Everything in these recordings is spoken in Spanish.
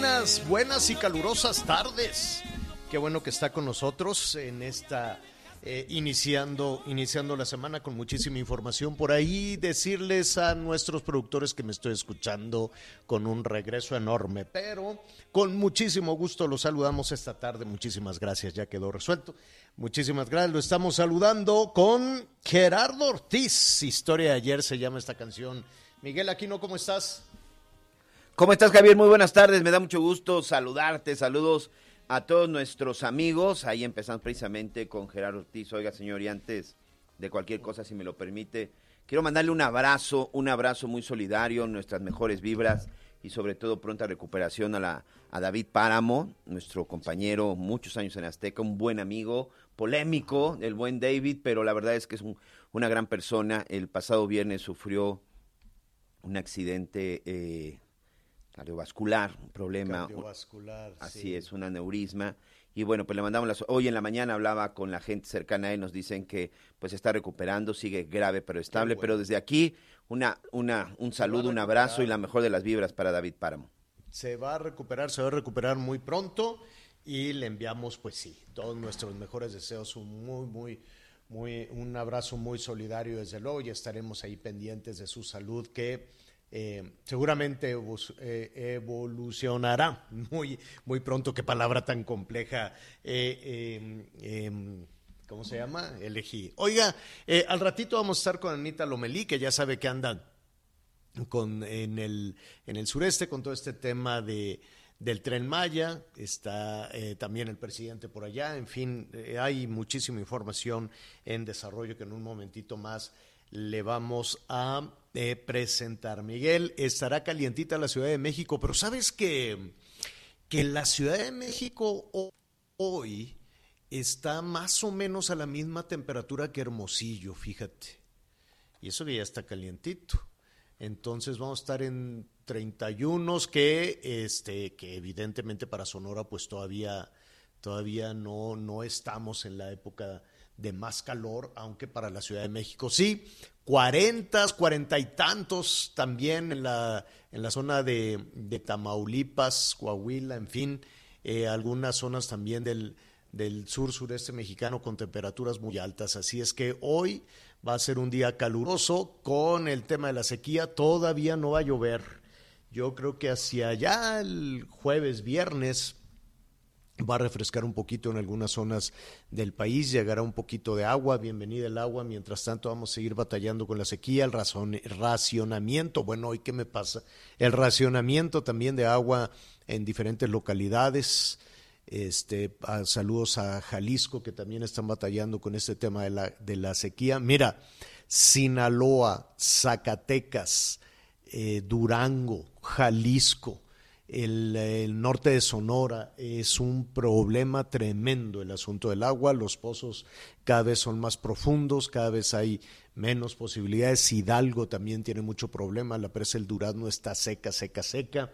Buenas, buenas y calurosas tardes. Qué bueno que está con nosotros en esta eh, iniciando, iniciando la semana con muchísima información por ahí. Decirles a nuestros productores que me estoy escuchando con un regreso enorme, pero con muchísimo gusto los saludamos esta tarde. Muchísimas gracias, ya quedó resuelto. Muchísimas gracias. Lo estamos saludando con Gerardo Ortiz. Historia de ayer se llama esta canción. Miguel Aquino, ¿cómo estás? ¿Cómo estás, Javier? Muy buenas tardes. Me da mucho gusto saludarte. Saludos a todos nuestros amigos. Ahí empezamos precisamente con Gerardo Ortiz. Oiga, señor, y antes de cualquier cosa, si me lo permite, quiero mandarle un abrazo, un abrazo muy solidario, nuestras mejores vibras y sobre todo pronta recuperación a, la, a David Páramo, nuestro compañero, muchos años en Azteca, un buen amigo, polémico, el buen David, pero la verdad es que es un- una gran persona. El pasado viernes sufrió un accidente eh, cardiovascular, un problema, Cardiovascular. así sí. es, un aneurisma. Y bueno, pues le mandamos las... Hoy en la mañana hablaba con la gente cercana a él, nos dicen que pues está recuperando, sigue grave pero estable, bueno. pero desde aquí una, una, un saludo, un abrazo y la mejor de las vibras para David Páramo. Se va a recuperar, se va a recuperar muy pronto y le enviamos, pues sí, todos nuestros mejores deseos, un muy, muy, muy, un abrazo muy solidario desde luego y estaremos ahí pendientes de su salud que eh, seguramente eh, evolucionará muy, muy pronto. Qué palabra tan compleja. eh, eh, em, ¿Cómo se llama? Elegí. Oiga, al ratito vamos a estar con Anita Lomelí, que ya sabe que anda con, en, el, en el sureste con todo este tema de, del tren Maya, está también el presidente por allá, en fin, hay muchísima información en desarrollo que en un momentito más le vamos a eh, presentar. Miguel, estará calientita la Ciudad de México, pero sabes que, que la Ciudad de México ho- hoy está más o menos a la misma temperatura que Hermosillo, fíjate. Y eso que ya está calientito. Entonces vamos a estar en 31 que este que evidentemente para Sonora pues todavía todavía no no estamos en la época de más calor, aunque para la Ciudad de México sí, 40, 40 y tantos también en la en la zona de, de Tamaulipas, Coahuila, en fin, eh, algunas zonas también del del sur sureste mexicano con temperaturas muy altas. Así es que hoy va a ser un día caluroso con el tema de la sequía. Todavía no va a llover. Yo creo que hacia allá el jueves, viernes va a refrescar un poquito en algunas zonas del país, llegará un poquito de agua, bienvenida el agua, mientras tanto vamos a seguir batallando con la sequía, el racionamiento, bueno, hoy qué me pasa, el racionamiento también de agua en diferentes localidades, este, saludos a Jalisco que también están batallando con este tema de la, de la sequía. Mira, Sinaloa, Zacatecas, eh, Durango, Jalisco, el, norte de Sonora, es un problema tremendo el asunto del agua. Los pozos cada vez son más profundos, cada vez hay menos posibilidades. Hidalgo también tiene mucho problema, la presa del Durazno está seca, seca, seca.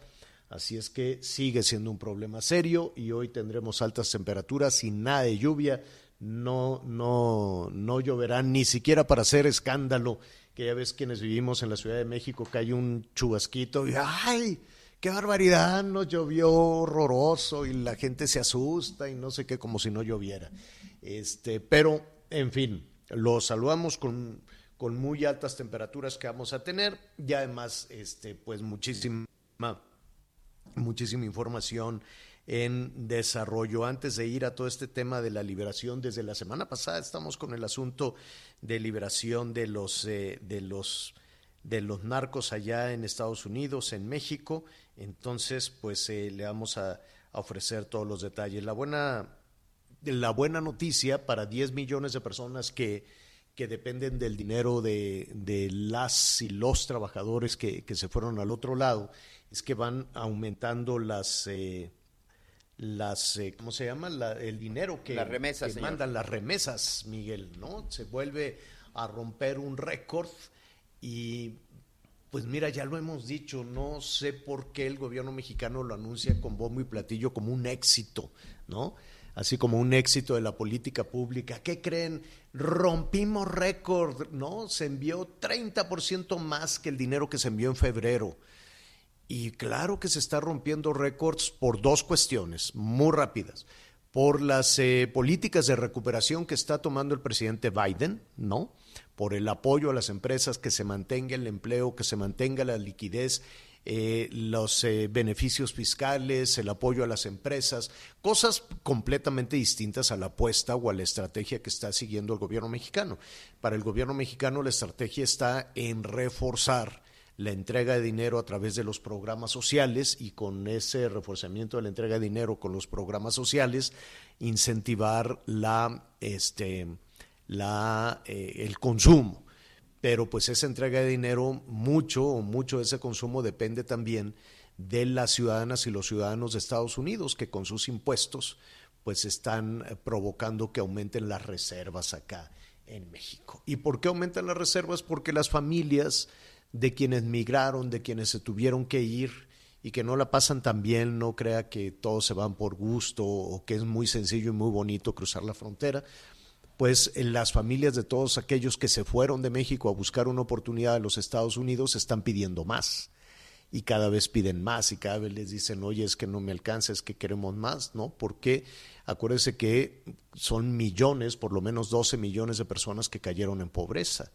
Así es que sigue siendo un problema serio y hoy tendremos altas temperaturas y nada de lluvia. No, no, no lloverá ni siquiera para hacer escándalo. Que ya ves quienes vivimos en la Ciudad de México que hay un chubasquito y ¡ay! ¡Qué barbaridad! Nos llovió horroroso y la gente se asusta y no sé qué, como si no lloviera. Este, pero en fin, los saludamos con, con muy altas temperaturas que vamos a tener y además, este, pues muchísima, muchísima información en desarrollo. Antes de ir a todo este tema de la liberación, desde la semana pasada estamos con el asunto de liberación de los, eh, de los, de los narcos allá en Estados Unidos, en México. Entonces, pues eh, le vamos a, a ofrecer todos los detalles. La buena la buena noticia para 10 millones de personas que, que dependen del dinero de, de, las y los trabajadores que, que, se fueron al otro lado, es que van aumentando las, eh, las eh, ¿cómo se llama? La, el dinero que, las remesas, que mandan, las remesas, Miguel, ¿no? Se vuelve a romper un récord y pues mira, ya lo hemos dicho, no sé por qué el gobierno mexicano lo anuncia con bombo y platillo como un éxito, ¿no? así como un éxito de la política pública. ¿Qué creen? Rompimos récord, ¿no? Se envió 30% más que el dinero que se envió en febrero. Y claro que se está rompiendo récords por dos cuestiones muy rápidas. Por las eh, políticas de recuperación que está tomando el presidente Biden, ¿no? Por el apoyo a las empresas, que se mantenga el empleo, que se mantenga la liquidez eh, los eh, beneficios fiscales, el apoyo a las empresas, cosas completamente distintas a la apuesta o a la estrategia que está siguiendo el gobierno mexicano. Para el gobierno mexicano la estrategia está en reforzar la entrega de dinero a través de los programas sociales y con ese reforzamiento de la entrega de dinero con los programas sociales incentivar la este la eh, el consumo pero pues esa entrega de dinero, mucho o mucho de ese consumo depende también de las ciudadanas y los ciudadanos de Estados Unidos que con sus impuestos pues están eh, provocando que aumenten las reservas acá en México. ¿Y por qué aumentan las reservas? Porque las familias de quienes migraron, de quienes se tuvieron que ir y que no la pasan tan bien, no crea que todos se van por gusto o que es muy sencillo y muy bonito cruzar la frontera, pues las familias de todos aquellos que se fueron de México a buscar una oportunidad en los Estados Unidos están pidiendo más y cada vez piden más y cada vez les dicen, oye, es que no me alcanza, es que queremos más, ¿no? Porque acuérdense que son millones, por lo menos 12 millones de personas que cayeron en pobreza.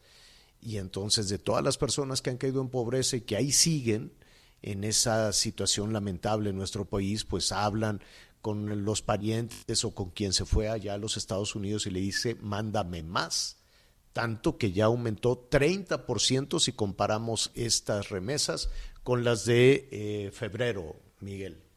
Y entonces de todas las personas que han caído en pobreza y que ahí siguen en esa situación lamentable en nuestro país, pues hablan con los parientes o con quien se fue allá a los Estados Unidos y le dice, mándame más. Tanto que ya aumentó 30% si comparamos estas remesas con las de eh, febrero, Miguel.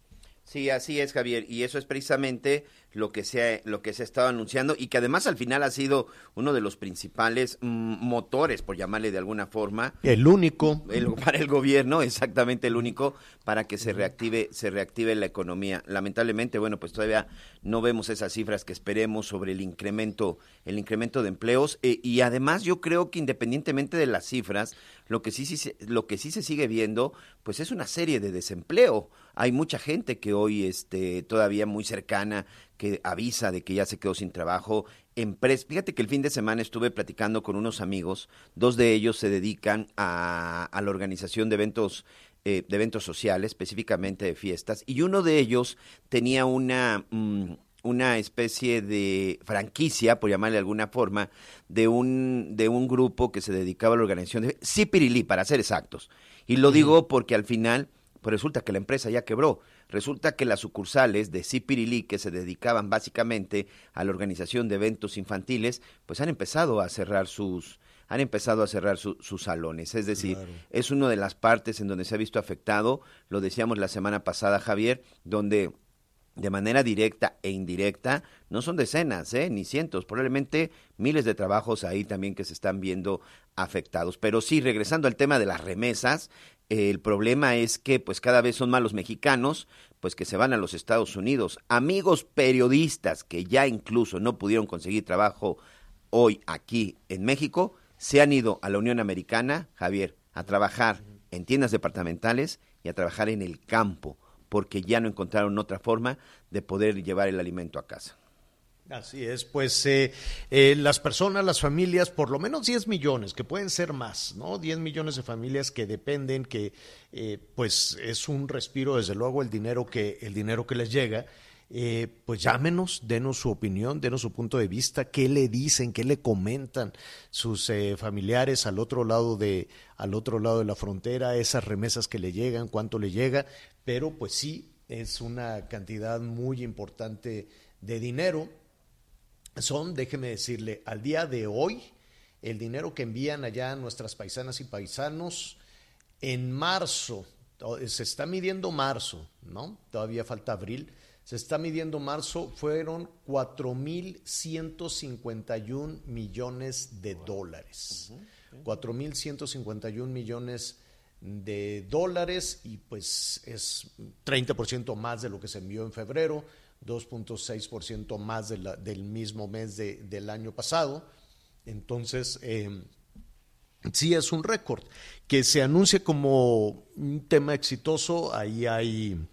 Sí, así es, Javier, y eso es precisamente lo que se ha, lo que se ha estado anunciando y que además al final ha sido uno de los principales mm, motores, por llamarle de alguna forma. El único. para el gobierno, exactamente el único, para que se reactive, se reactive la economía. Lamentablemente, bueno, pues todavía no vemos esas cifras que esperemos sobre el incremento, el incremento de empleos. Eh, y además yo creo que independientemente de las cifras, lo que sí, sí, lo que sí se sigue viendo, pues es una serie de desempleo. Hay mucha gente que hoy este, todavía muy cercana que avisa de que ya se quedó sin trabajo. Fíjate que el fin de semana estuve platicando con unos amigos, dos de ellos se dedican a, la organización de eventos, eh, de eventos sociales, específicamente de fiestas, y uno de ellos tenía una... Mm, una especie de franquicia, por llamarle de alguna forma, de un, de un grupo que se dedicaba a la organización de Cipirilí, para ser exactos. Y lo digo porque al final, pues resulta que la empresa ya quebró. Resulta que las sucursales de Cipirilí, que se dedicaban básicamente a la organización de eventos infantiles, pues han empezado a cerrar sus, han empezado a cerrar sus salones. Es decir, es una de las partes en donde se ha visto afectado, lo decíamos la semana pasada, Javier, donde de manera directa e indirecta, no son decenas, ¿eh? ni cientos, probablemente miles de trabajos ahí también que se están viendo afectados. Pero sí, regresando al tema de las remesas, el problema es que pues cada vez son más los mexicanos pues que se van a los Estados Unidos. Amigos periodistas que ya incluso no pudieron conseguir trabajo hoy aquí en México, se han ido a la Unión Americana, Javier, a trabajar en tiendas departamentales y a trabajar en el campo, porque ya no encontraron otra forma de poder llevar el alimento a casa. Así es, pues eh, eh, las personas, las familias, por lo menos 10 millones, que pueden ser más, ¿no? 10 millones de familias que dependen, que eh, pues es un respiro, desde luego, el dinero que, el dinero que les llega. Eh, pues llámenos, denos su opinión, denos su punto de vista, qué le dicen, qué le comentan sus eh, familiares al otro lado de al otro lado de la frontera, esas remesas que le llegan, cuánto le llega, pero pues sí es una cantidad muy importante de dinero. Son, déjeme decirle, al día de hoy, el dinero que envían allá nuestras paisanas y paisanos en marzo, se está midiendo marzo, ¿no? Todavía falta abril se está midiendo marzo, fueron 4.151 millones de dólares. 4.151 millones de dólares y pues es 30% más de lo que se envió en febrero, 2.6% más del mismo mes del año pasado. Entonces, em, sí es un récord. Que se anuncie como un tema exitoso, ahí hay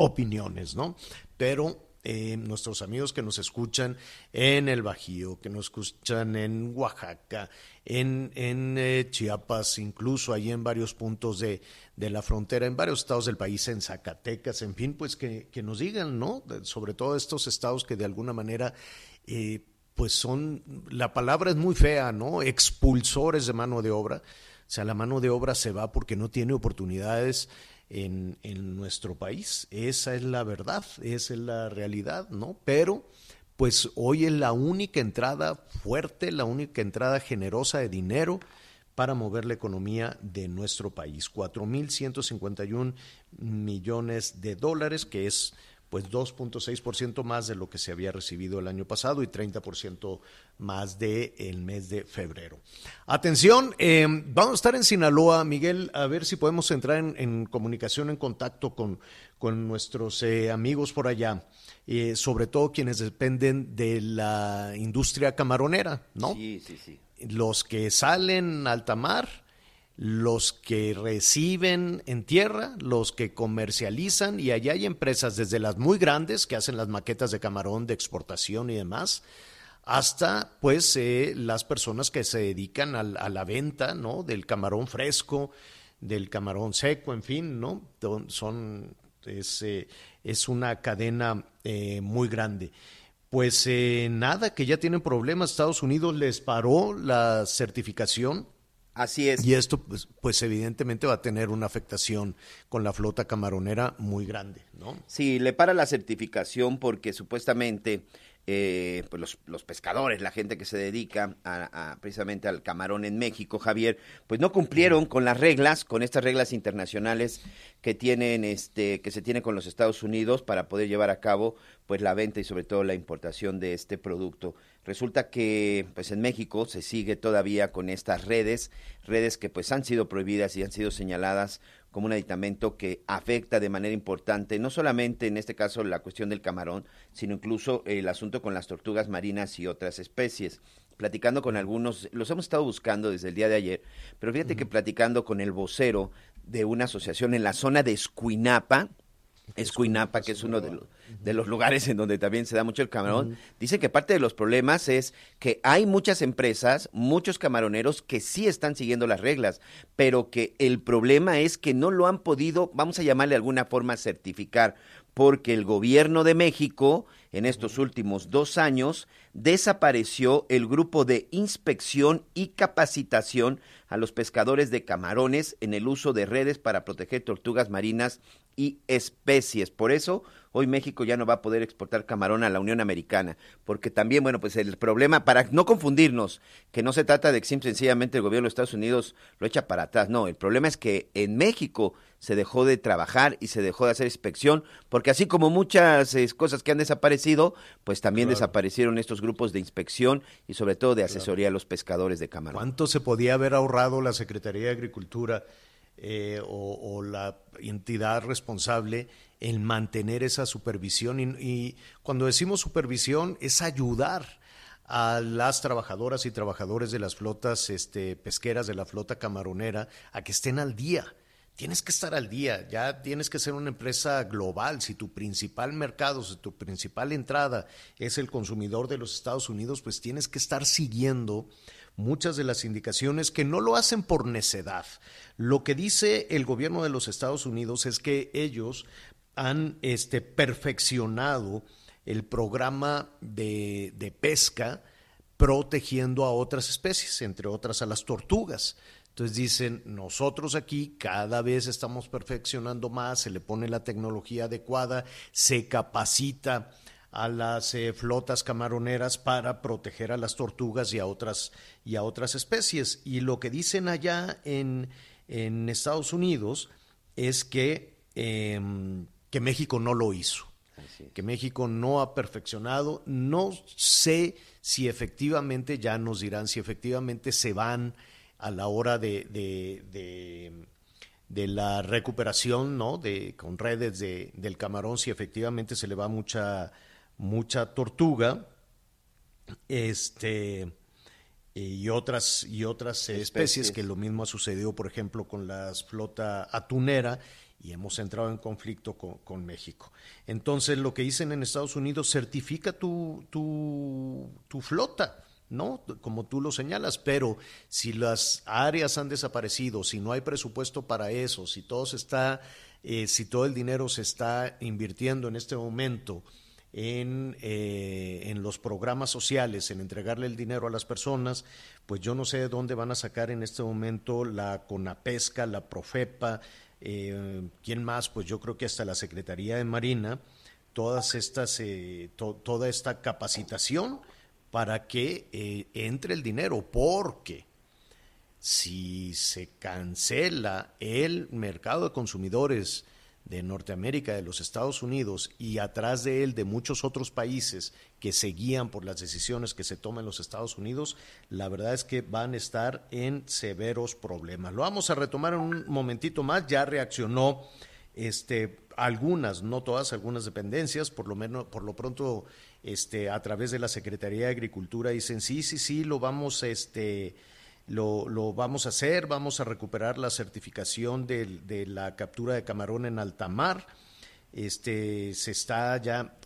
opiniones, ¿no? Pero eh, nuestros amigos que nos escuchan en el Bajío, que nos escuchan en Oaxaca, en, eh, Chiapas, incluso ahí en varios puntos de, de, la frontera, en varios estados del país, en Zacatecas, en fin, pues que, que nos digan, ¿no? Sobre todo estos estados que de alguna manera... Eh, pues son, la palabra es muy fea, ¿no? Expulsores de mano de obra. O sea, la mano de obra se va porque no tiene oportunidades en, en nuestro país. Esa es la verdad, esa es la realidad, ¿no? Pero pues hoy es la única entrada fuerte, la única entrada generosa de dinero para mover la economía de nuestro país. 4.151 millones de dólares, que es pues 2.6% más de lo que se había recibido el año pasado y 30% más del el mes de febrero. Atención, eh, vamos a estar en Sinaloa, Miguel, a ver si podemos entrar en, comunicación, en contacto con, con nuestros eh, amigos por allá, eh, sobre todo quienes dependen de la industria camaronera, ¿no? Sí, sí, sí. Los que salen alta mar los que reciben en tierra, los que comercializan, y allá hay empresas desde las muy grandes que hacen las maquetas de camarón de exportación y demás, hasta pues eh, las personas que se dedican a, la venta ¿no? del camarón fresco, del camarón seco, en fin, ¿no? Son, es, eh, es una cadena eh, muy grande. Pues nada, que ya tienen problemas, Estados Unidos les paró la certificación Así es. Y esto, pues, pues, evidentemente va a tener una afectación con la flota camaronera muy grande, Sí, le para la certificación porque supuestamente eh, pues los, los, pescadores, la gente que se dedica a, precisamente al camarón en México, Javier, pues no cumplieron con las reglas, con estas reglas internacionales que tienen, este, que se tiene con los Estados Unidos para poder llevar a cabo, pues la venta y sobre todo la importación de este producto. Resulta que, pues en México se sigue todavía con estas redes, redes que pues han sido prohibidas y han sido señaladas como un aditamento que afecta de manera importante, no solamente en este caso la cuestión del camarón, sino incluso el asunto con las tortugas marinas y otras especies. Platicando con algunos, los hemos estado buscando desde el día de ayer, pero fíjate que platicando con el vocero de una asociación en la zona de Escuinapa, Escuinapa, que es uno de los, de los lugares en donde también se da mucho el camarón, dice que parte de los problemas es que hay muchas empresas, muchos camaroneros que sí están siguiendo las reglas, pero que el problema es que no lo han podido, vamos a llamarle de alguna forma, certificar, porque el gobierno de México en estos últimos dos años desapareció el grupo de inspección y capacitación a los pescadores de camarones en el uso de redes para proteger tortugas marinas y especies. Por eso, hoy México ya no va a poder exportar camarón a la Unión Americana, porque también, bueno, pues el problema, para no confundirnos, que no se trata de que sencillamente el gobierno de Estados Unidos lo echa para atrás, no, el problema es que en México se dejó de trabajar y se dejó de hacer inspección, porque así como muchas eh, cosas que han desaparecido, pues también desaparecieron estos grupos de inspección y sobre todo de asesoría a los pescadores de camarón. ¿Cuánto se podía haber ahorrado la Secretaría de Agricultura eh, o, la entidad responsable en mantener esa supervisión? y cuando decimos supervisión es ayudar a las trabajadoras y trabajadores de las flotas este, pesqueras de la flota camaronera a que estén al día tienes que estar al día, ya tienes que ser una empresa global. Si tu principal mercado, si tu principal entrada es el consumidor de los Estados Unidos, pues tienes que estar siguiendo muchas de las indicaciones que no lo hacen por necedad. Lo que dice el gobierno de los Estados Unidos es que ellos han este, perfeccionado el programa de, de pesca protegiendo a otras especies, entre otras a las tortugas. Entonces dicen, nosotros aquí cada vez estamos perfeccionando más, se le pone la tecnología adecuada, se capacita a las eh, flotas camaroneras para proteger a las tortugas y a otras, y a otras especies. Y lo que dicen allá en, en Estados Unidos es que, em, que México no lo hizo, que México no ha perfeccionado. No sé si efectivamente, ya nos dirán, si efectivamente se van a la hora de, de, la recuperación, ¿no? De, con redes de, del camarón, si efectivamente se le va mucha, mucha tortuga, este y otras y otras especies. que lo mismo ha sucedido por ejemplo con la flota atunera y hemos entrado en conflicto con, con, México. Entonces lo que dicen en Estados Unidos certifica tu, tu, tu flota ¿no? Como tú lo señalas, pero si las áreas han desaparecido, si no hay presupuesto para eso, si todo está, eh, si todo el dinero se está invirtiendo en este momento en, eh, en los programas sociales, en entregarle el dinero a las personas, pues yo no sé de dónde van a sacar en este momento la CONAPESCA, la Profepa, eh, ¿quién más? Pues yo creo que hasta la Secretaría de Marina, todas estas, toda esta capacitación para que eh, entre el dinero, porque si se cancela el mercado de consumidores de Norteamérica, de los Estados Unidos y atrás de él de muchos otros países que se guían por las decisiones que se toman en los Estados Unidos, la verdad es que van a estar en severos problemas. Lo vamos a retomar en un momentito más, ya reaccionó este algunas, no todas, algunas dependencias, por lo menos por lo pronto este, a través de la Secretaría de Agricultura dicen sí, sí, sí, lo vamos, este, lo, lo vamos a hacer, vamos a recuperar la certificación de, de, la captura de camarón en alta mar. Este, se está ya,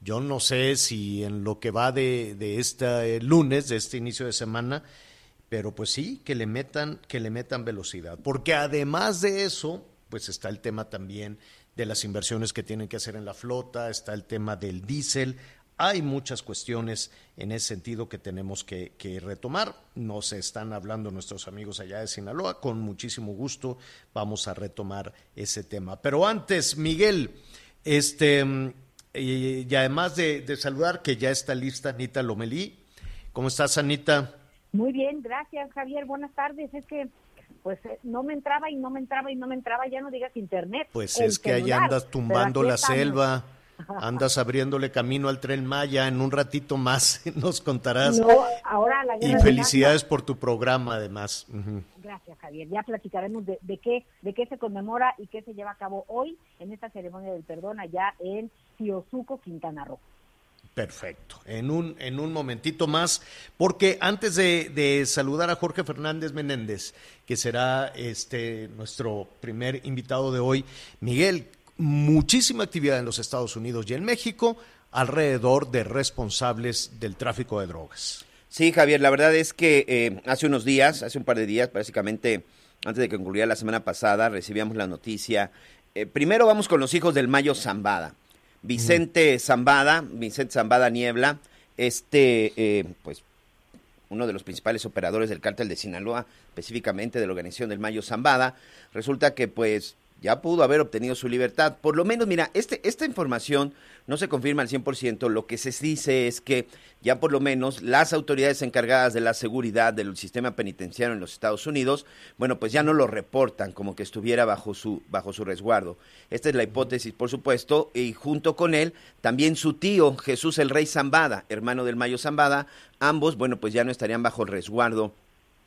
yo no sé si en lo que va de, de este lunes, de este inicio de semana, pero pues sí, que le metan, que le metan velocidad. Porque además de eso, pues está el tema también de las inversiones que tienen que hacer en la flota, está el tema del diésel. Hay muchas cuestiones en ese sentido que tenemos que, retomar. Nos están hablando nuestros amigos allá de Sinaloa. Con muchísimo gusto vamos a retomar ese tema. Pero antes, Miguel, este, y, además de, de, saludar que ya está lista Anita Lomelí. ¿Cómo estás, Anita? Muy bien, gracias, Javier. Buenas tardes. Es que pues eh, no me entraba y no me entraba y no me entraba, ya no digas internet. Pues es que ahí andas tumbando la selva, andas abriéndole camino al tren Maya, en un ratito más nos contarás. ahora y felicidades por tu programa además. Gracias Javier, ya platicaremos de, de, qué, de qué se conmemora y qué se lleva a cabo hoy en esta ceremonia del perdón allá en Tiosuco, Quintana Roo. Perfecto. En un, en un momentito más, porque antes de, saludar a Jorge Fernández Menéndez, que será este nuestro primer invitado de hoy, Miguel, muchísima actividad en los Estados Unidos y en México alrededor de responsables del tráfico de drogas. Sí, Javier, la verdad es que eh, hace unos días, hace un par de días, básicamente antes de que concluyera la semana pasada, recibíamos la noticia. Eh, primero vamos con los hijos del Mayo Zambada. Vicente Zambada, Vicente Zambada Niebla, este, eh, pues, uno de los principales operadores del cártel de Sinaloa, específicamente de la organización del Mayo Zambada, resulta que, pues, ya pudo haber obtenido su libertad. Por lo menos, mira, este, esta información no se confirma al 100%. Lo que se dice es que ya por lo menos las autoridades encargadas de la seguridad del sistema penitenciario en los Estados Unidos, bueno, pues ya no lo reportan como que estuviera bajo su, bajo su resguardo. Esta es la hipótesis, por supuesto, y junto con él también su tío, Jesús el Rey Zambada, hermano del Mayo Zambada, ambos, bueno, pues ya no estarían bajo el resguardo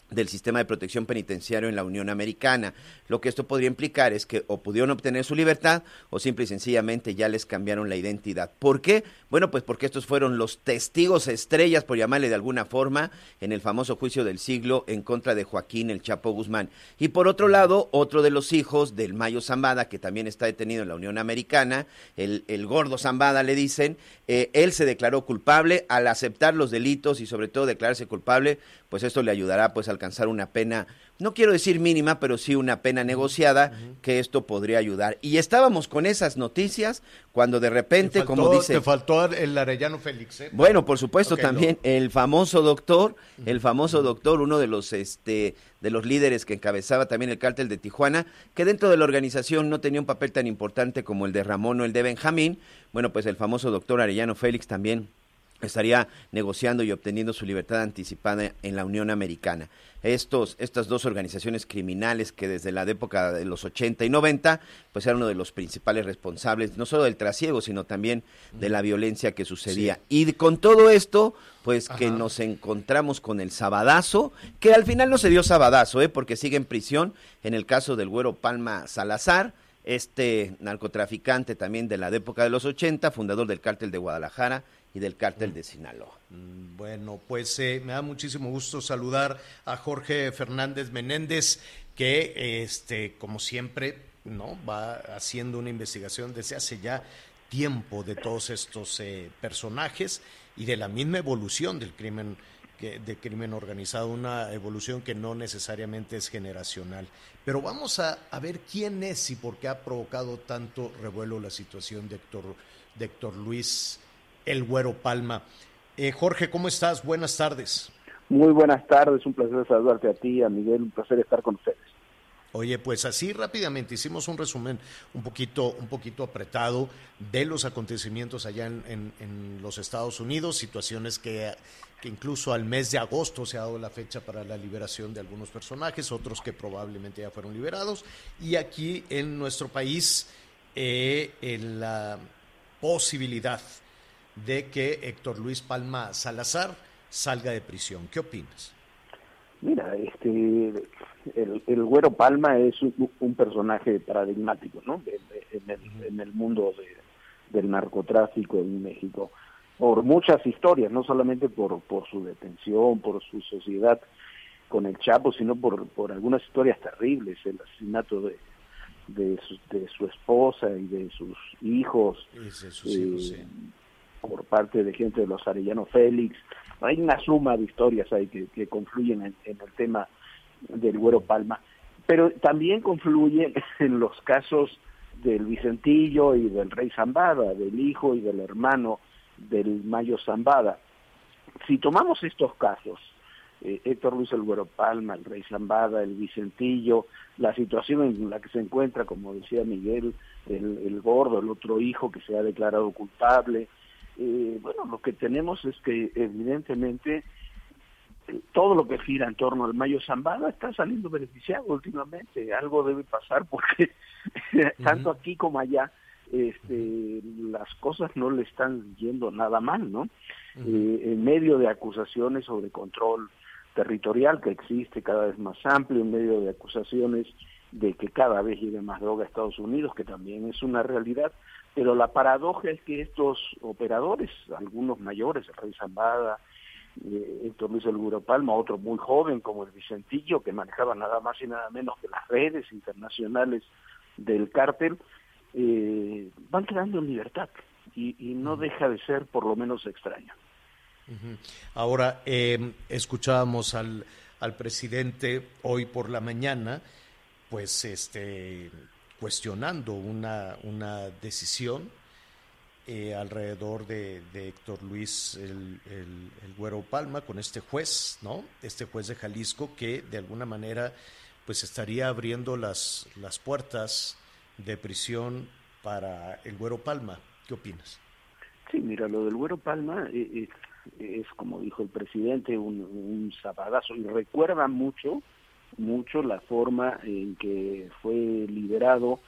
del sistema de protección penitenciario en la Unión Americana. Lo que esto podría implicar es que o pudieron obtener su libertad o simple y sencillamente ya les cambiaron la identidad. ¿Por qué? Bueno, pues porque estos fueron los testigos estrellas, por llamarle de alguna forma, en el famoso juicio del siglo en contra de Joaquín el Chapo Guzmán. Y por otro lado, otro de los hijos del Mayo Zambada, que también está detenido en la Unión Americana, el, el gordo Zambada le dicen, eh, él se declaró culpable al aceptar los delitos y sobre todo declararse culpable, pues esto le ayudará pues a alcanzar una pena, no quiero decir mínima, pero sí una pena negociada, que esto podría ayudar. Y estábamos con esas noticias cuando de repente, faltó- como dice... Te faltó el Arellano Félix, ¿eh? Bueno, por supuesto también el famoso doctor, el famoso doctor, uno de los este de los líderes que encabezaba también el cártel de Tijuana, que dentro de la organización no tenía un papel tan importante como el de Ramón o el de Benjamín. Bueno, pues el famoso doctor Arellano Félix también estaría negociando y obteniendo su libertad anticipada en la Unión Americana. Estos, estas dos organizaciones criminales que desde la época de los 80 y 90, pues eran uno de los principales responsables, no solo del trasiego, sino también de la violencia que sucedía. Y con todo esto, pues que nos encontramos con el sabadazo, que al final no se dio sabadazo, ¿eh? porque sigue en prisión, en el caso del güero Palma Salazar, este narcotraficante también de la época de los 80, fundador del cártel de Guadalajara y del cártel de Sinaloa. Mm, Bueno, pues eh, me da muchísimo gusto saludar a Jorge Fernández Menéndez, que este, como siempre, ¿no? va haciendo una investigación desde hace ya tiempo de todos estos eh, personajes y de la misma evolución del crimen que, de crimen organizado, una evolución que no necesariamente es generacional. Pero vamos a, a ver quién es y por qué ha provocado tanto revuelo la situación de Héctor, de Héctor Luis El Güero Palma. Eh, Jorge, ¿cómo estás? Buenas tardes. Muy buenas tardes, un placer saludarte a ti, a Miguel, un placer estar con ustedes. Oye, pues así rápidamente hicimos un resumen un poquito, un poquito apretado de los acontecimientos allá en, en- en los Estados Unidos, situaciones que, que incluso al mes de agosto se ha dado la fecha para la liberación de algunos personajes, otros que probablemente ya fueron liberados, y aquí en nuestro país eh, en la posibilidad de que Héctor Luis Palma Salazar salga de prisión. ¿Qué opinas? Mira, este, el, el Güero Palma es un, un personaje paradigmático, ¿no? En, en el, en el mundo de- del narcotráfico en México, por muchas historias, no solamente por, por su detención, por su sociedad con el Chapo, sino por, por algunas historias terribles, el asesinato de, de, su, de su esposa y de sus hijos, sus hijos, eh, sí. Parte de gente de los Arellano Félix. Hay una suma de historias ahí que, confluyen en, en el tema del Güero Palma, pero también confluyen en los casos del Vicentillo y del Rey Zambada, del hijo y del hermano del Mayo Zambada. Si tomamos estos casos, eh, Héctor Luis El Güero Palma, el Rey Zambada, el Vicentillo, la situación en la que se encuentra, como decía Miguel, el, el gordo, el otro hijo que se ha declarado culpable, eh, bueno, lo que tenemos es que evidentemente eh, todo lo que gira en torno al Mayo Zambada está saliendo beneficiado últimamente. Algo debe pasar porque tanto aquí como allá este, las cosas no le están yendo nada mal, ¿no? Eh, en medio de acusaciones sobre control territorial que existe cada vez más amplio, en medio de acusaciones de que cada vez llega más droga a Estados Unidos, que también es una realidad, pero la paradoja es que estos operadores, algunos mayores, el Rey Zambada, eh, Héctor Luis El Guro Palma, otro muy joven como el Vicentillo, que manejaba nada más y nada menos que las redes internacionales del cártel, eh, van quedando en libertad y, y no deja de ser por lo menos extraño. Ahora, eh, escuchábamos al, al presidente hoy por la mañana, pues, este, cuestionando una, una decisión eh, alrededor de, de Héctor Luis el, el, el Güero Palma con este juez, ¿no? Este juez de Jalisco que de alguna manera, pues, estaría abriendo las, las puertas de prisión para el Güero Palma. ¿Qué opinas? Sí, mira, lo del Güero Palma eh, eh, es, como dijo el presidente, un, un zapadazo y recuerda mucho, mucho la forma en que fue liberado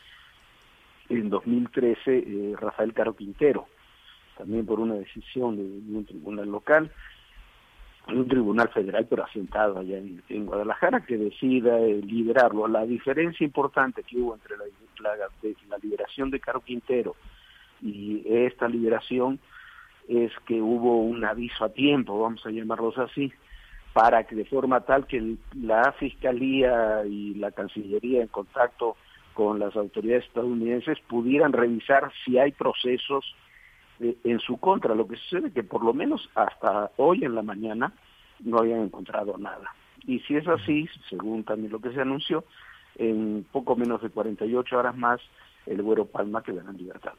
en 2013 eh, Rafael Caro Quintero, también por una decisión de, un tribunal local, un tribunal federal, pero asentado allá en, Guadalajara, que decida eh, liberarlo. La diferencia importante que hubo entre la liberación de Caro Quintero y esta liberación es que hubo un aviso a tiempo, vamos a llamarlos así, para que de forma tal que la Fiscalía y la Cancillería en contacto con las autoridades estadounidenses pudieran revisar si hay procesos eh, en su contra. Lo que sucede es que por lo menos hasta hoy en la mañana no habían encontrado nada. Y si es así, según también lo que se anunció, en poco menos de 48 horas más, el Güero Palma quedará en libertad.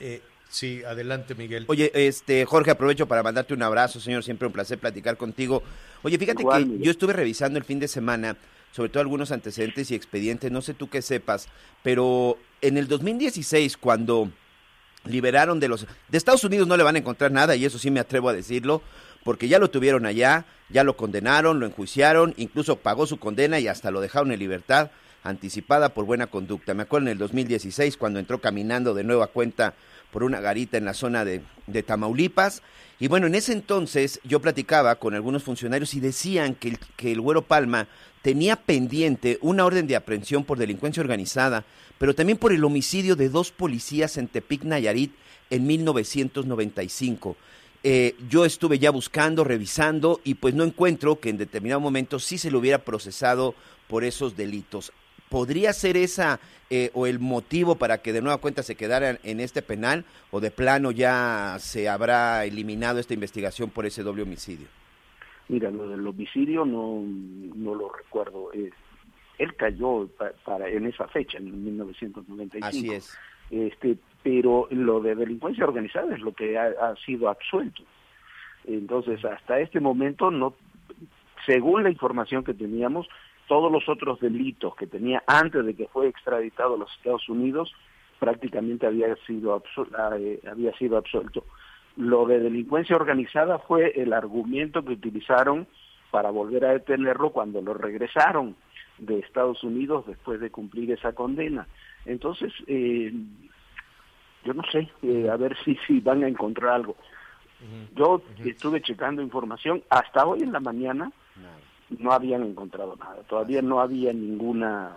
Eh, sí, adelante, Miguel. Oye, este Jorge, aprovecho para mandarte un abrazo, señor, siempre un placer platicar contigo. Oye, fíjate Igual, que Miguel. yo estuve revisando el fin de semana, sobre todo algunos antecedentes y expedientes, no sé tú qué sepas, pero en el 2016 cuando liberaron de los de Estados Unidos no le van a encontrar nada y eso sí me atrevo a decirlo, porque ya lo tuvieron allá, ya lo condenaron, lo enjuiciaron, incluso pagó su condena y hasta lo dejaron en libertad anticipada por buena conducta. Me acuerdo en el 2016 cuando entró caminando de nueva cuenta por una garita en la zona de, Tamaulipas. Y bueno, en ese entonces yo platicaba con algunos funcionarios y decían que el, Güero Palma tenía pendiente una orden de aprehensión por delincuencia organizada, pero también por el homicidio de dos policías en Tepic, Nayarit, en 1995. Eh, yo estuve ya buscando, revisando, y pues no encuentro que en determinado momento sí se le hubiera procesado por esos delitos. ¿Podría ser esa eh, o el motivo para que de nueva cuenta se quedaran en este penal o de plano ya se habrá eliminado esta investigación por ese doble homicidio? Mira, lo del homicidio no, no lo recuerdo. Eh, él cayó pa- para en esa fecha, en 1995. Así es. Este, pero lo de delincuencia organizada es lo que ha, ha sido absuelto. Entonces, hasta este momento, no, según la información que teníamos, todos los otros delitos que tenía antes de que fue extraditado a los Estados Unidos prácticamente había sido ah, eh, había sido absuelto. Lo de delincuencia organizada fue el argumento que utilizaron para volver a detenerlo cuando lo regresaron de Estados Unidos después de cumplir esa condena. Entonces, eh, yo no sé, eh, a ver si, si van a encontrar algo. Yo estuve checando información, hasta hoy en la mañana no habían encontrado nada, todavía no había ninguna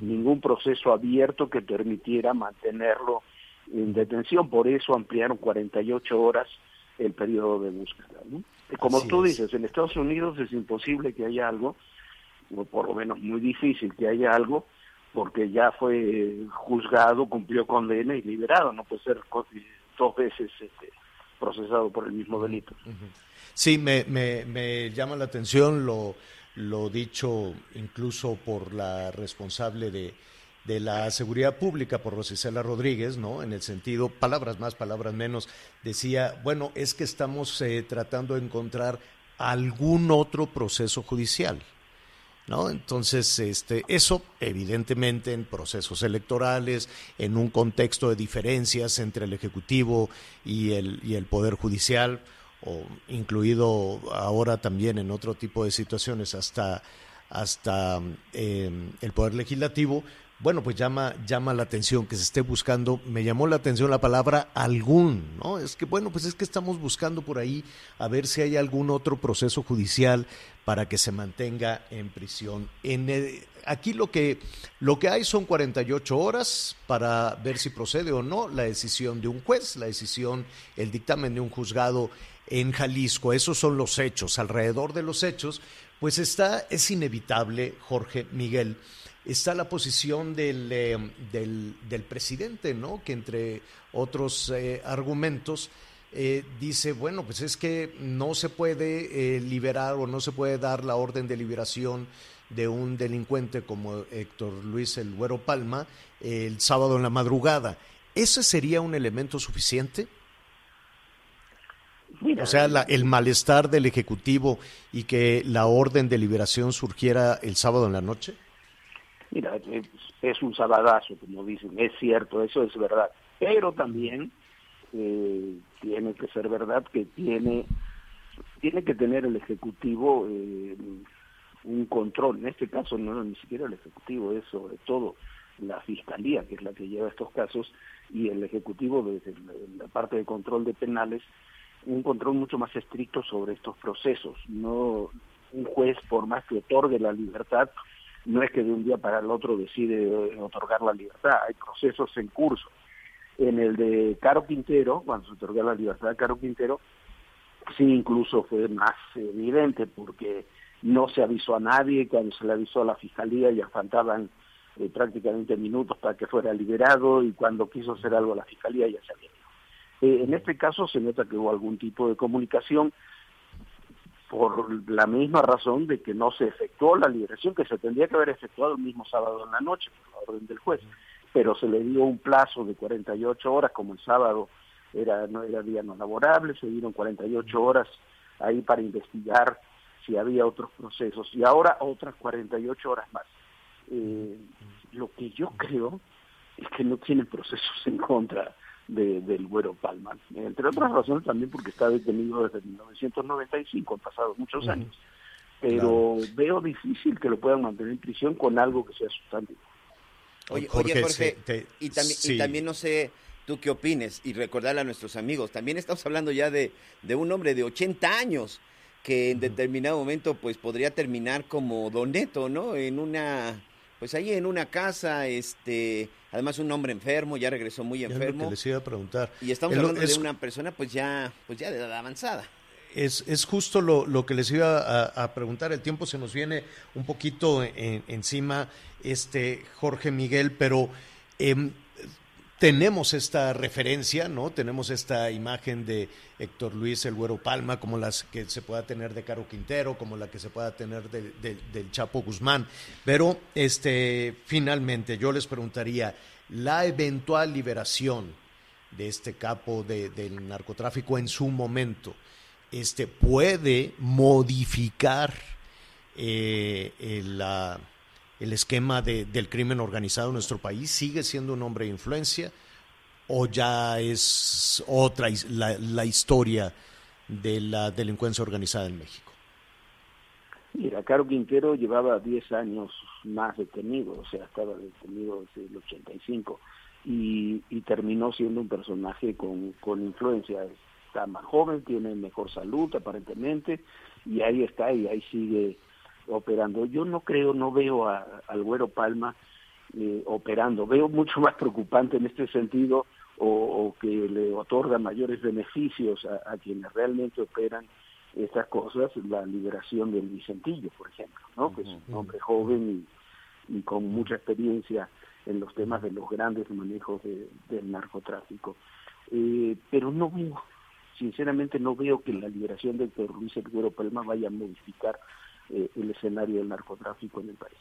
ningún proceso abierto que permitiera mantenerlo en detención, por eso ampliaron 48 horas el periodo de búsqueda. ¿no? Como Así tú es. dices, en Estados Unidos es imposible que haya algo, o por lo menos muy difícil que haya algo, porque ya fue eh, juzgado, cumplió condena y liberado, no puede ser eh, dos veces este, procesado por el mismo delito. Sí, me, me, me llama la atención lo, lo dicho incluso por la responsable de, de la seguridad pública, por Rosicela Rodríguez, ¿no? En el sentido, palabras más, palabras menos, decía, bueno, es que estamos eh, tratando de encontrar algún otro proceso judicial. ¿No? Entonces, este, eso evidentemente en procesos electorales, en un contexto de diferencias entre el Ejecutivo y el, y el Poder Judicial, o incluido ahora también en otro tipo de situaciones hasta, hasta eh, el Poder Legislativo, bueno, pues llama, llama la atención que se esté buscando, me llamó la atención la palabra algún, ¿no? Es que, bueno, pues es que estamos buscando por ahí a ver si hay algún otro proceso judicial para que se mantenga en prisión. En aquí lo que, lo que hay son 48 horas para ver si procede o no la decisión de un juez, la decisión, el dictamen de un juzgado en Jalisco. Esos son los hechos. Alrededor de los hechos, pues está, es inevitable, Jorge Miguel, está la posición del, eh, del, presidente, ¿no? Que entre otros eh, argumentos eh, dice, bueno, pues es que no se puede liberar o no se puede dar la orden de liberación de un delincuente como Héctor Luis El Güero Palma el sábado en la madrugada. ¿Ese sería un elemento suficiente? Mira, O sea, la- el malestar del Ejecutivo y que la orden de liberación surgiera el sábado en la noche. Mira, es, es un sabadazo, como dicen, es cierto, eso es verdad, pero también eh, tiene que ser verdad que tiene, tiene que tener el Ejecutivo eh, un control, en este caso no ni siquiera el Ejecutivo, es sobre todo la Fiscalía, que es la que lleva estos casos, y el Ejecutivo desde la parte de control de penales, un control mucho más estricto sobre estos procesos, no un juez por más que otorgue la libertad, no es que de un día para el otro decide eh, otorgar la libertad, hay procesos en curso. En el de Caro Quintero, cuando se otorgó la libertad a Caro Quintero, sí incluso fue más evidente porque no se avisó a nadie, cuando se le avisó a la fiscalía ya faltaban eh, prácticamente minutos para que fuera liberado y cuando quiso hacer algo la fiscalía ya se había. Eh, en este caso se nota que hubo algún tipo de comunicación por la misma razón de que no se efectuó la liberación que se tendría que haber efectuado el mismo sábado en la noche por la orden del juez, pero se le dio un plazo de 48 horas como el sábado era no era día no laborable, se dieron 48 horas ahí para investigar si había otros procesos y ahora otras 48 horas más. Eh, lo que yo creo es que no tienen procesos en contra del Güero Palma, entre otras razones también porque está detenido desde 1995, han pasado muchos años, pero veo difícil que lo puedan mantener en prisión con algo que sea sustantivo. Oye, Jorge, y, también, y también no sé tú qué opines y recordarle a nuestros amigos, también estamos hablando ya de, de un hombre de 80 años que en determinado momento pues podría terminar como Doneto, ¿no? En una pues ahí en una casa, este, además un hombre enfermo, ya regresó muy enfermo. que les iba a preguntar. Y estamos hablando de una persona pues ya, pues ya de edad avanzada. Es, es justo lo, lo, que les iba a, preguntar. El tiempo se nos viene un poquito encima, este Jorge Miguel, pero eh, tenemos esta referencia, ¿no? Tenemos esta imagen de Héctor Luis El Güero Palma, como las que se pueda tener de Caro Quintero, como la que se pueda tener del Chapo Guzmán. Pero, este, finalmente, yo les preguntaría, la eventual liberación de este capo del narcotráfico en su momento, este, puede modificar eh, la el esquema de, del crimen organizado en nuestro país? ¿Sigue siendo un hombre de influencia o ya es otra la, la historia de la delincuencia organizada en México? Mira, Caro Quintero llevaba 10 años más detenido, o sea, estaba detenido desde el 85 y, y terminó siendo un personaje con, con influencia. Está más joven, tiene mejor salud aparentemente y ahí está y ahí sigue operando. Yo no creo, no veo a, al Güero Palma eh, operando. Veo mucho más preocupante en este sentido o, que le otorga mayores beneficios a, quienes realmente operan estas cosas, la liberación del Vicentillo, por ejemplo, ¿no? que es un hombre joven y, con mucha experiencia en los temas de los grandes manejos del narcotráfico. Eh, pero no veo, sinceramente no veo que la liberación del Pedro Luis El Güero Palma vaya a modificar eh, el escenario del narcotráfico en el país.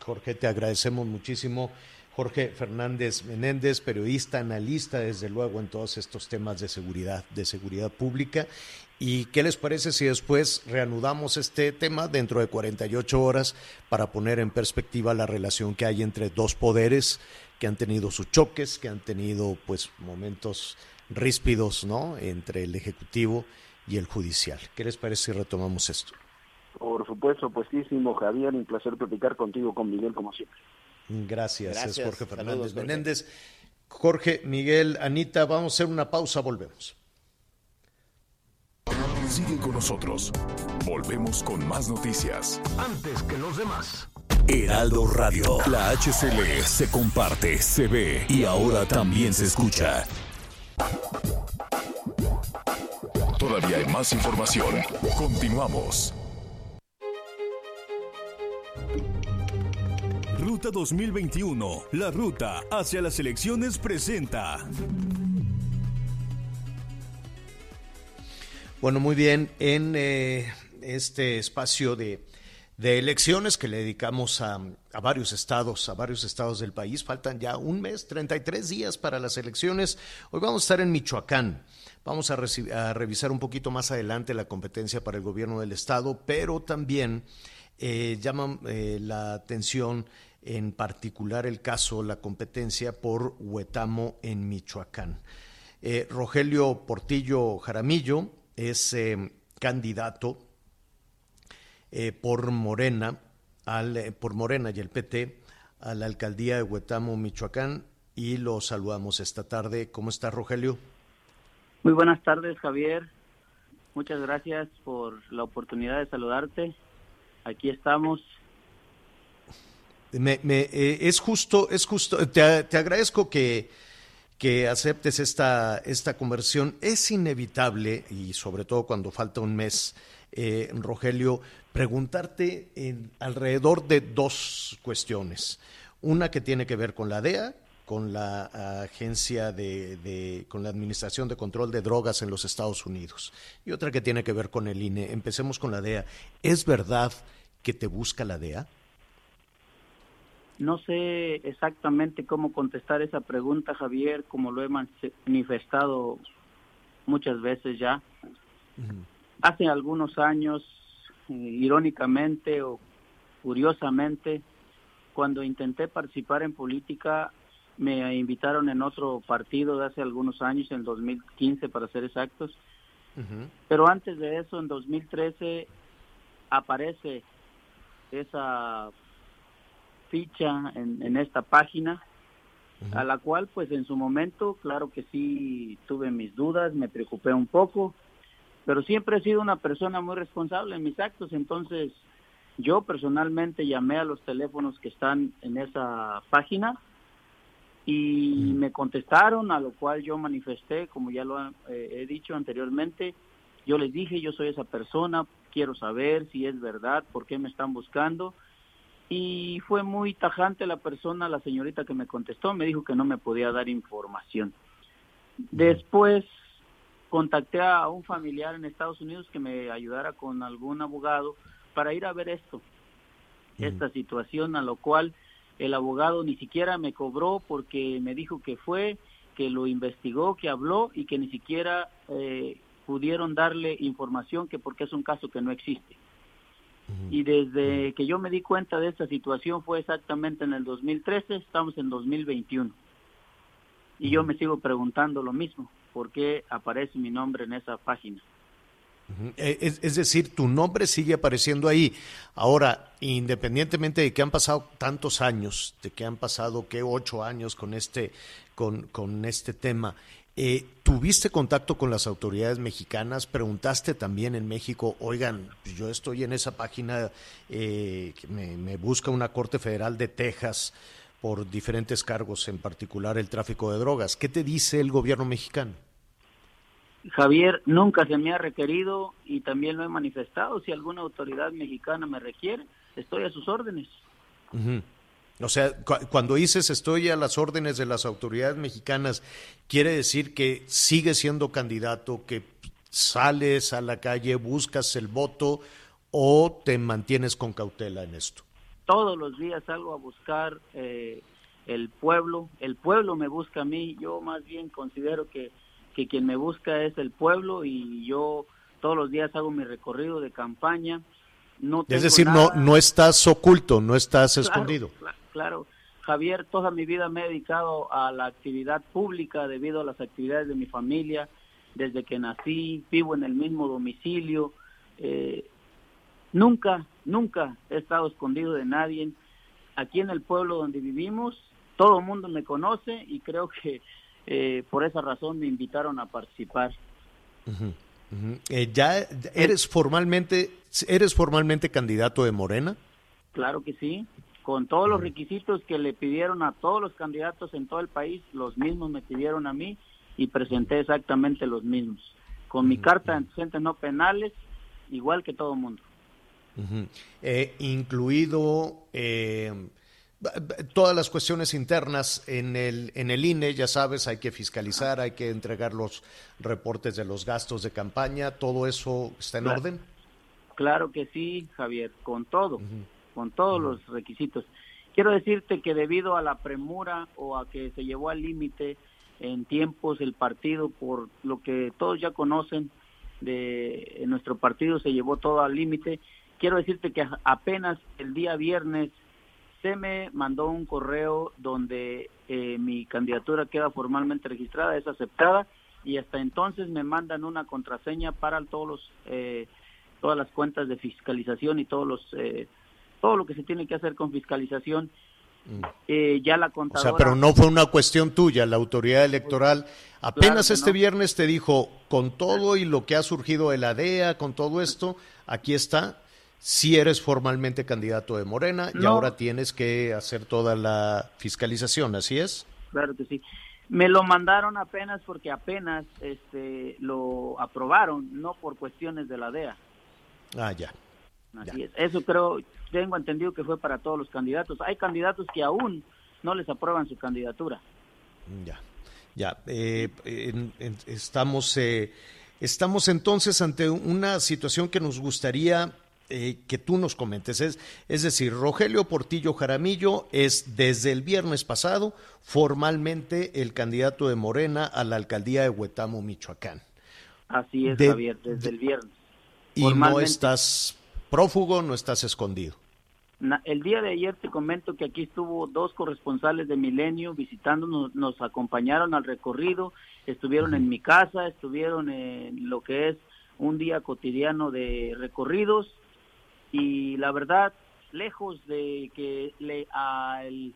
Jorge, te agradecemos muchísimo. Jorge Fernández Menéndez, periodista, analista, desde luego, en todos estos temas de seguridad, de seguridad pública. ¿Y qué les parece si después reanudamos este tema dentro de 48 horas para poner en perspectiva la relación que hay entre dos poderes que han tenido sus choques, que han tenido pues momentos ríspidos, ¿no? Entre el ejecutivo y el judicial. ¿Qué les parece si retomamos esto? Por supuesto, puestísimo, Javier, un placer platicar contigo, con Miguel, como siempre. Gracias, es Jorge Fernández Menéndez. Jorge, Miguel, Anita, vamos a hacer una pausa, volvemos. Sigue con nosotros. Volvemos con más noticias. Antes que los demás. Heraldo Radio. La HCL se comparte, se ve y ahora también se escucha. Todavía hay más información. Continuamos. Ruta 2021, la ruta hacia las elecciones presenta. Bueno, muy bien, en eh, este espacio de, elecciones que le dedicamos a, varios estados, a varios estados del país, faltan ya un mes, 33 días para las elecciones. Hoy vamos a estar en Michoacán. Vamos a, a revisar un poquito más adelante la competencia para el gobierno del estado, pero también eh, llama eh, la atención en particular el caso, la competencia por Huetamo en Michoacán. Eh, Rogelio Portillo Jaramillo es eh, candidato por Morena, al, por Morena y el PT a la alcaldía de Huetamo, Michoacán, y lo saludamos esta tarde. ¿Cómo está Rogelio? Muy buenas tardes, Javier. Muchas gracias por la oportunidad de saludarte aquí estamos. Me, eh, es justo, es justo, te, te agradezco que, que aceptes esta, esta conversión. Es inevitable, y sobre todo cuando falta un mes, eh, Rogelio, preguntarte en, alrededor de dos cuestiones. Una que tiene que ver con la DEA con la agencia de, de, con la Administración de Control de Drogas en los Estados Unidos y otra que tiene que ver con el INE. Empecemos con la DEA. ¿Es verdad que te busca la DEA? No sé exactamente cómo contestar esa pregunta, Javier, como lo he manifestado muchas veces ya. Hace algunos años, eh, irónicamente o curiosamente, cuando intenté participar en política, me invitaron en otro partido de hace algunos años, en 2015 para ser exactos. Pero antes de eso, en 2013, aparece esa ficha en, en esta página, a la cual pues en su momento, claro que sí, tuve mis dudas, me preocupé un poco, pero siempre he sido una persona muy responsable en mis actos, entonces yo personalmente llamé a los teléfonos que están en esa página y me contestaron, a lo cual yo manifesté, como ya lo eh, he dicho anteriormente, yo les dije, yo soy esa persona, quiero saber si es verdad, por qué me están buscando. Y fue muy tajante la persona, la señorita que me contestó, me dijo que no me podía dar información. Después contacté a un familiar en Estados Unidos que me ayudara con algún abogado para ir a ver esto, esta situación, a lo cual el abogado ni siquiera me cobró porque me dijo que fue, que lo investigó, que habló y que ni siquiera eh, pudieron darle información que porque es un caso que no existe. Y desde que yo me di cuenta de esta situación fue exactamente en el 2013, estamos en 2021. Y yo me sigo preguntando lo mismo, ¿por qué aparece mi nombre en esa página? Eh, es, decir, tu nombre sigue apareciendo ahí. Ahora, independientemente de que han pasado tantos años, de que han pasado que ocho años con este, con, con este tema, eh, ¿tuviste contacto con las autoridades mexicanas? ¿Preguntaste también en México, oigan, yo estoy en esa página eh, que me, me busca una Corte Federal de Texas por diferentes cargos, en particular el tráfico de drogas? ¿Qué te dice el gobierno mexicano? Javier, nunca se me ha requerido y también lo he manifestado. Si alguna autoridad mexicana me requiere, estoy a sus órdenes. O sea, cuando dices estoy a las órdenes de las autoridades mexicanas, quiere decir que sigues siendo candidato, que sales a la calle, buscas el voto o te mantienes con cautela en esto. Todos los días salgo a buscar eh, el pueblo, el pueblo me busca a mí, yo más bien considero que que quien me busca es el pueblo y yo todos los días hago mi recorrido de campaña. No es decir, no, no estás oculto, no estás escondido. Claro, Javier, toda mi vida me he dedicado a la actividad pública debido a las actividades de mi familia. Desde que nací, vivo en el mismo domicilio. Eh, nunca, nunca he estado escondido de nadie. Aquí en el pueblo donde vivimos, todo el mundo me conoce y creo que eh, por esa razón me invitaron a participar. Eh, ¿Ya eres formalmente, eres formalmente candidato de Morena? Claro que sí, con todos los requisitos que le pidieron a todos los candidatos en todo el país, los mismos me pidieron a mí y presenté exactamente los mismos. Con mi carta de antecedentes no penales, igual que todo el mundo. Eh, incluido todas las cuestiones internas en el, en el INE, ya sabes, hay que fiscalizar, hay que entregar los reportes de los gastos de campaña, ¿todo eso está en orden? Claro que sí, Javier, con todo, con todos los requisitos. Quiero decirte que debido a la premura o a que se llevó al límite en tiempos el partido, por lo que todos ya conocen, de nuestro partido se llevó todo al límite, quiero decirte que apenas el día viernes me mandó un correo donde eh, mi candidatura queda formalmente registrada, es aceptada y hasta entonces me mandan una contraseña para todos los eh, todas las cuentas de fiscalización y todos los eh, todo lo que se tiene que hacer con fiscalización. Mm. ya la contadora. O sea, pero no fue una cuestión tuya, la autoridad electoral apenas este viernes te dijo, con todo y lo que ha surgido de la DEA, con todo esto, aquí está, si eres formalmente candidato de Morena y ahora tienes que hacer toda la fiscalización, ¿así es? Claro que sí. Me lo mandaron apenas porque apenas este, lo aprobaron, no por cuestiones de la DEA. Ah, ya. Así es. Eso creo, tengo entendido que fue para todos los candidatos. Hay candidatos que aún no les aprueban su candidatura. Ya, ya. Eh, en- en- estamos, eh, estamos entonces ante una situación que nos gustaría eh, que tú nos comentes. Es, es decir, Rogelio Portillo Jaramillo es desde el viernes pasado formalmente el candidato de Morena a la alcaldía de Huetamo, Michoacán. Así es, De- Javier, desde el viernes. Y no estás prófugo, no estás escondido. El día de ayer te comento que aquí estuvo dos corresponsales de Milenio visitándonos, nos acompañaron al recorrido, estuvieron en mi casa, estuvieron en lo que es un día cotidiano de recorridos y la verdad, lejos de que le, a, el-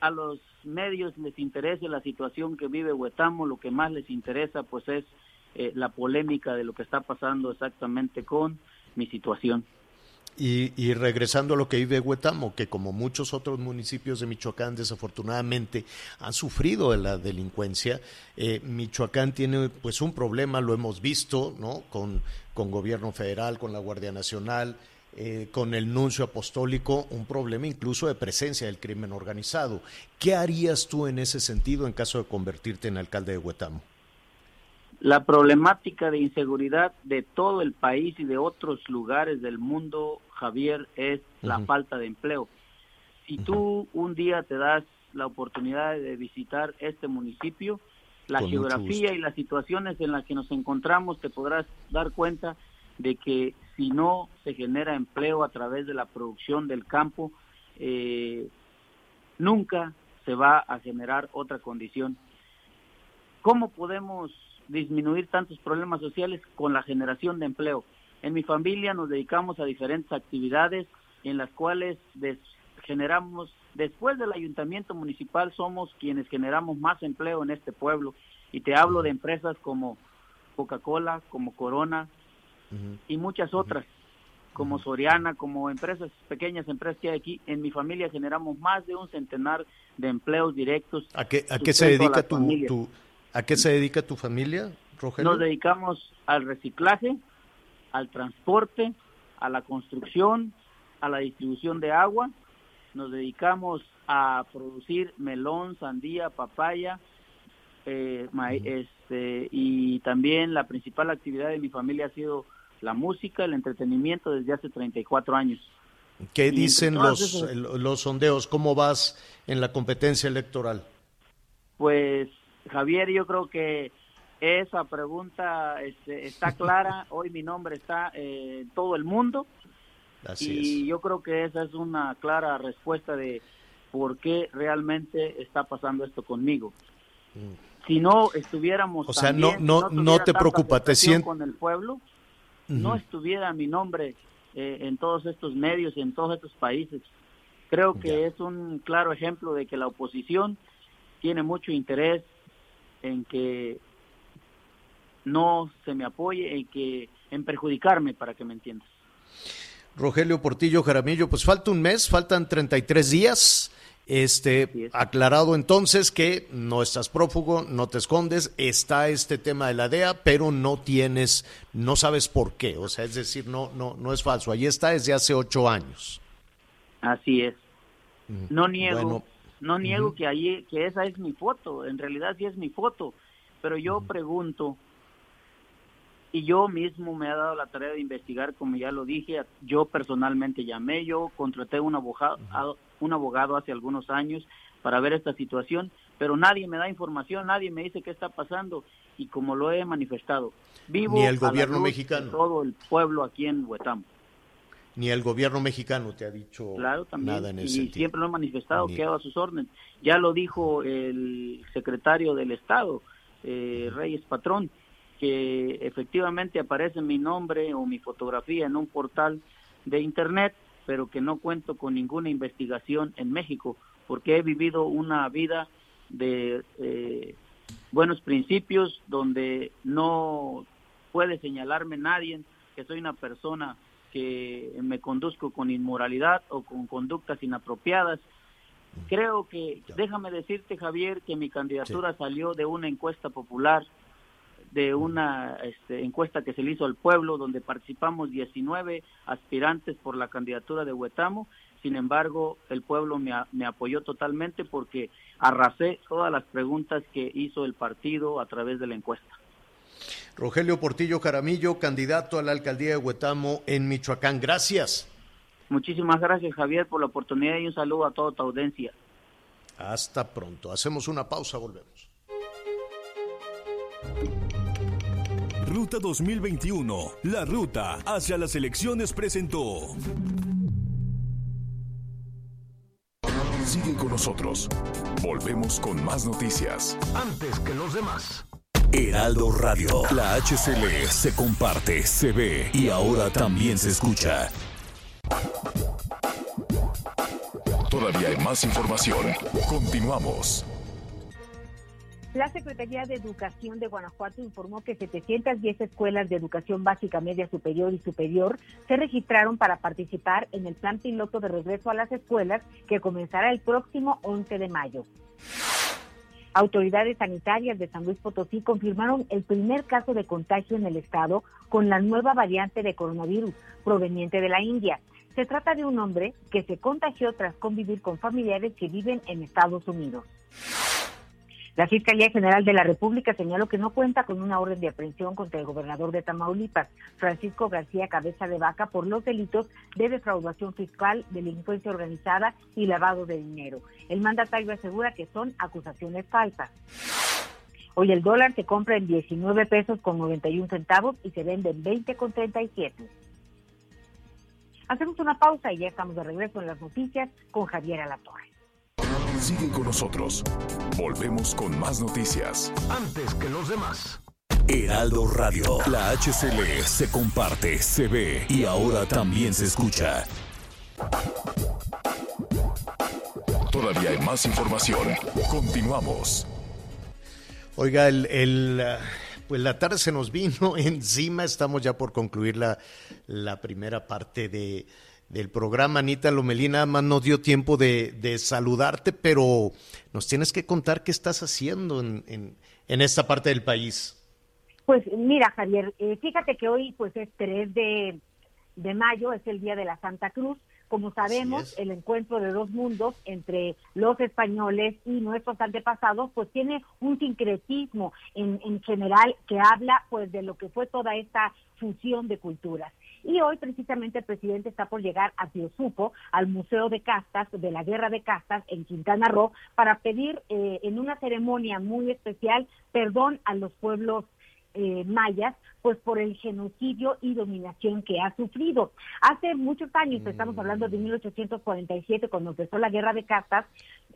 a los medios les interese la situación que vive Huetamo, lo que más les interesa pues es eh, la polémica de lo que está pasando exactamente con mi situación. Y, regresando a lo que vive Huetamo, que como muchos otros municipios de Michoacán desafortunadamente han sufrido de la delincuencia, eh, Michoacán tiene pues un problema, lo hemos visto, ¿no? Con, con gobierno federal, con la Guardia Nacional, eh, con el nuncio apostólico, un problema incluso de presencia del crimen organizado. ¿Qué harías tú en ese sentido en caso de convertirte en alcalde de Huetamo? La problemática de inseguridad de todo el país y de otros lugares del mundo, Javier, es la falta de empleo. Si tú un día te das la oportunidad de visitar este municipio, la Con geografía y las situaciones en las que nos encontramos, te podrás dar cuenta de que si no se genera empleo a través de la producción del campo, eh, nunca se va a generar otra condición. ¿Cómo podemos disminuir tantos problemas sociales con la generación de empleo? En mi familia nos dedicamos a diferentes actividades en las cuales des- generamos, después del ayuntamiento municipal, somos quienes generamos más empleo en este pueblo. Y te hablo de empresas como Coca-Cola, como Corona y muchas otras, como Soriana, como empresas, pequeñas empresas que hay aquí. En mi familia generamos más de un centenar de empleos directos. ¿A qué, a qué se a dedica tu- a qué se dedica tu familia, Rogelio? Nos dedicamos al reciclaje, al transporte, a la construcción, a la distribución de agua. Nos dedicamos a producir melón, sandía, papaya, eh, ma- este, y también la principal actividad de mi familia ha sido la música, el entretenimiento desde hace 34 años. ¿Qué Y dicen los, los sondeos? ¿Cómo vas en la competencia electoral? Pues Javier, yo creo que esa pregunta este, está clara. Hoy mi nombre está eh, en todo el mundo Así y yo creo que esa es una clara respuesta de por qué realmente está pasando esto conmigo. Si no estuviéramos Mm. O sea, también, no- si no- no te preocupa, te aceptación sien- con el pueblo, no estuviera mi nombre eh, en todos estos medios y en todos estos países. Creo que es un claro ejemplo de que la oposición tiene mucho interés en que no se me apoye, en que en perjudicarme, para que me entiendas. Rogelio Portillo Jaramillo, pues falta un mes, faltan 33 días. Este, aclarado entonces que no estás prófugo, no te escondes, está este tema de la DEA, pero no tienes, no sabes por qué, o sea, es decir, no, no, no es falso, ahí está desde hace ocho años. Así es. No niego, Bueno, no niego que allí, que esa es mi foto, en realidad sí es mi foto, pero yo pregunto, y yo mismo me he dado la tarea de investigar, como ya lo dije, yo personalmente llamé, yo contraté un abogado, a- un abogado hace algunos años para ver esta situación, pero nadie me da información, nadie me dice qué está pasando, y como lo he manifestado, vivo Ni el a la gobierno de mexicano. todo el pueblo aquí en Huetamo. Ni el gobierno mexicano te ha dicho Claro, también. nada en y ese sentido. siempre lo he manifestado, Ni- quedo a sus órdenes. Ya lo dijo el secretario del Estado, eh, Reyes Patrón, que efectivamente aparece mi nombre o mi fotografía en un portal de Internet, pero que no cuento con ninguna investigación en México, porque he vivido una vida de eh, buenos principios donde no puede señalarme nadie que soy una persona que me conduzco con inmoralidad o con conductas inapropiadas. Creo que, déjame decirte Javier, que mi candidatura salió de una encuesta popular, de una este, encuesta que se le hizo al pueblo, donde participamos 19 aspirantes por la candidatura de Huetamo. sin embargo, el pueblo me, me apoyó totalmente porque arrasé todas las preguntas que hizo el partido a través de la encuesta. Rogelio Portillo Caramillo, candidato a la alcaldía de Huetamo en Michoacán. Gracias. Muchísimas gracias, Javier, por la oportunidad y un saludo a toda tu audiencia. Hasta pronto. Hacemos una pausa, volvemos. Ruta 2021, la ruta hacia las elecciones presentó. Sigue con nosotros. Volvemos con más noticias. Antes que los demás. Heraldo Radio, la HCL se comparte, se ve y ahora también se escucha. Todavía hay más información. Continuamos. La Secretaría de Educación de Guanajuato informó que 710 escuelas de educación básica, media superior y superior se registraron para participar en el plan piloto de regreso a las escuelas que comenzará el próximo 11 de mayo. Autoridades sanitarias de San Luis Potosí confirmaron el primer caso de contagio en el estado con la nueva variante de coronavirus proveniente de la India. Se trata de un hombre que se contagió tras convivir con familiares que viven en Estados Unidos. La Fiscalía General de la República señaló que no cuenta con una orden de aprehensión contra el gobernador de Tamaulipas, Francisco García Cabeza de Vaca, por los delitos de defraudación fiscal, delincuencia organizada y lavado de dinero. El mandatario asegura que son acusaciones falsas. Hoy el dólar se compra en 19 pesos con 91 centavos y se vende en 20 con 37. Hacemos una pausa y ya estamos de regreso en las noticias con Javier Alatorre. Sigue con nosotros. Volvemos con más noticias. Antes que los demás. Heraldo Radio, la HCL se comparte, se ve y ahora también se escucha. Todavía hay más información. Continuamos. Oiga, el, el, pues la tarde se nos vino encima. Estamos ya por concluir la, la primera parte de, del programa. Anita Lomelina más no dio tiempo de, de, saludarte, pero nos tienes que contar qué estás haciendo en, en, en esta parte del país. Pues mira, Javier, eh, fíjate que hoy pues es 3 de, de mayo, es el Día de la Santa Cruz. Como sabemos, el encuentro de dos mundos entre los españoles y nuestros antepasados, pues tiene un sincretismo en, en general que habla pues de lo que fue toda esta fusión de culturas. Y hoy precisamente el presidente está por llegar a Tiosuco, al Museo de Castas, de la Guerra de Castas en Quintana Roo, para pedir eh, en una ceremonia muy especial perdón a los pueblos eh, mayas, pues por el genocidio y dominación que ha sufrido. Hace muchos años, mm. estamos hablando de 1847, cuando empezó la guerra de castas,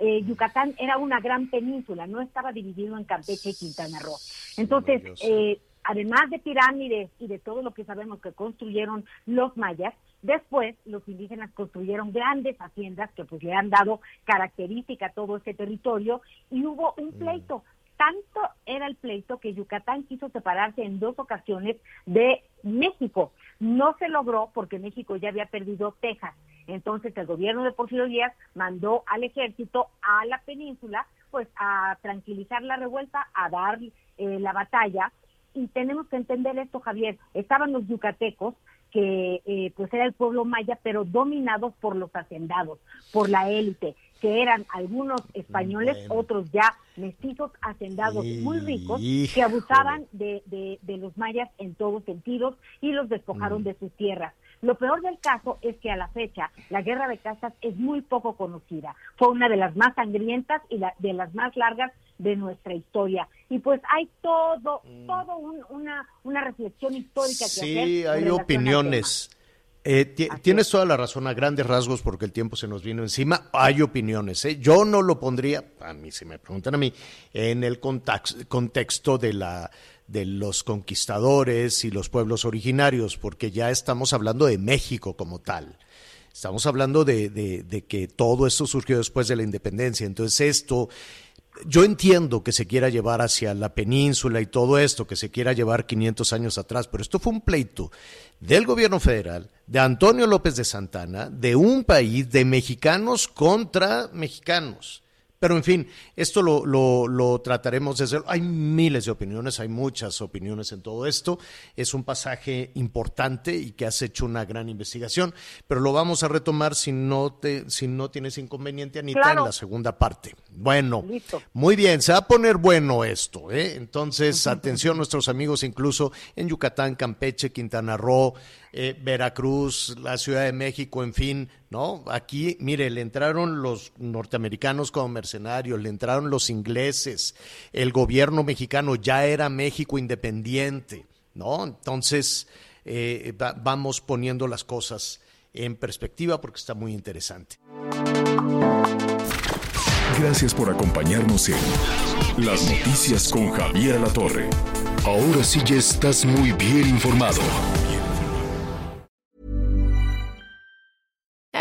eh, Yucatán era una gran península, no estaba dividido en Campeche y Quintana Roo. Entonces, eh, además de pirámides y de todo lo que sabemos que construyeron los mayas, después los indígenas construyeron grandes haciendas que pues le han dado característica a todo este territorio y hubo un pleito tanto era el pleito que Yucatán quiso separarse en dos ocasiones de México. No se logró porque México ya había perdido Texas. Entonces el gobierno de Porfirio Díaz mandó al ejército a la península pues a tranquilizar la revuelta, a dar eh, la batalla. Y tenemos que entender esto, Javier. Estaban los yucatecos que eh, pues era el pueblo maya, pero dominados por los hacendados, por la élite que eran algunos españoles, bueno. otros ya mestizos hacendados muy ricos, que abusaban de, de, de, los mayas en todos sentidos y los despojaron mm. de sus tierras. Lo peor del caso es que a la fecha la guerra de castas es muy poco conocida. Fue una de las más sangrientas y la, de las más largas de nuestra historia. Y pues hay todo, mm. todo un, una, una reflexión histórica que sí, hacer. Sí, hay opiniones. Eh, tienes toda la razón a grandes rasgos porque el tiempo se nos vino encima. Hay opiniones. ¿eh? Yo no lo pondría, a mí si me preguntan a mí, en el contexto de la de los conquistadores y los pueblos originarios, porque ya estamos hablando de México como tal. Estamos hablando de, de, que todo esto surgió después de la independencia. Entonces esto yo entiendo que se quiera llevar hacia la península y todo esto, que se quiera llevar 500 años atrás, pero esto fue un pleito del gobierno federal, de Antonio López de Santana, de un país de mexicanos contra mexicanos. Pero en fin, esto lo, lo, trataremos desde... Hay miles de opiniones, hay muchas opiniones en todo esto. Es un pasaje importante y que has hecho una gran investigación, pero lo vamos a retomar si no, te, si no tienes inconveniente, Anita, en la segunda parte. Bueno, muy bien, se va a poner bueno esto. ¿eh? Entonces, atención nuestros amigos incluso en Yucatán, Campeche, Quintana Roo, eh, Veracruz, la Ciudad de México, en fin, ¿no? Aquí, mire, le entraron los norteamericanos como mercenarios, le entraron los ingleses, el gobierno mexicano ya era México independiente, ¿no? Entonces, eh, vamos poniendo las cosas en perspectiva porque está muy interesante. Gracias por acompañarnos en Las Noticias con Javier La Torre. Ahora sí ya estás muy bien informado.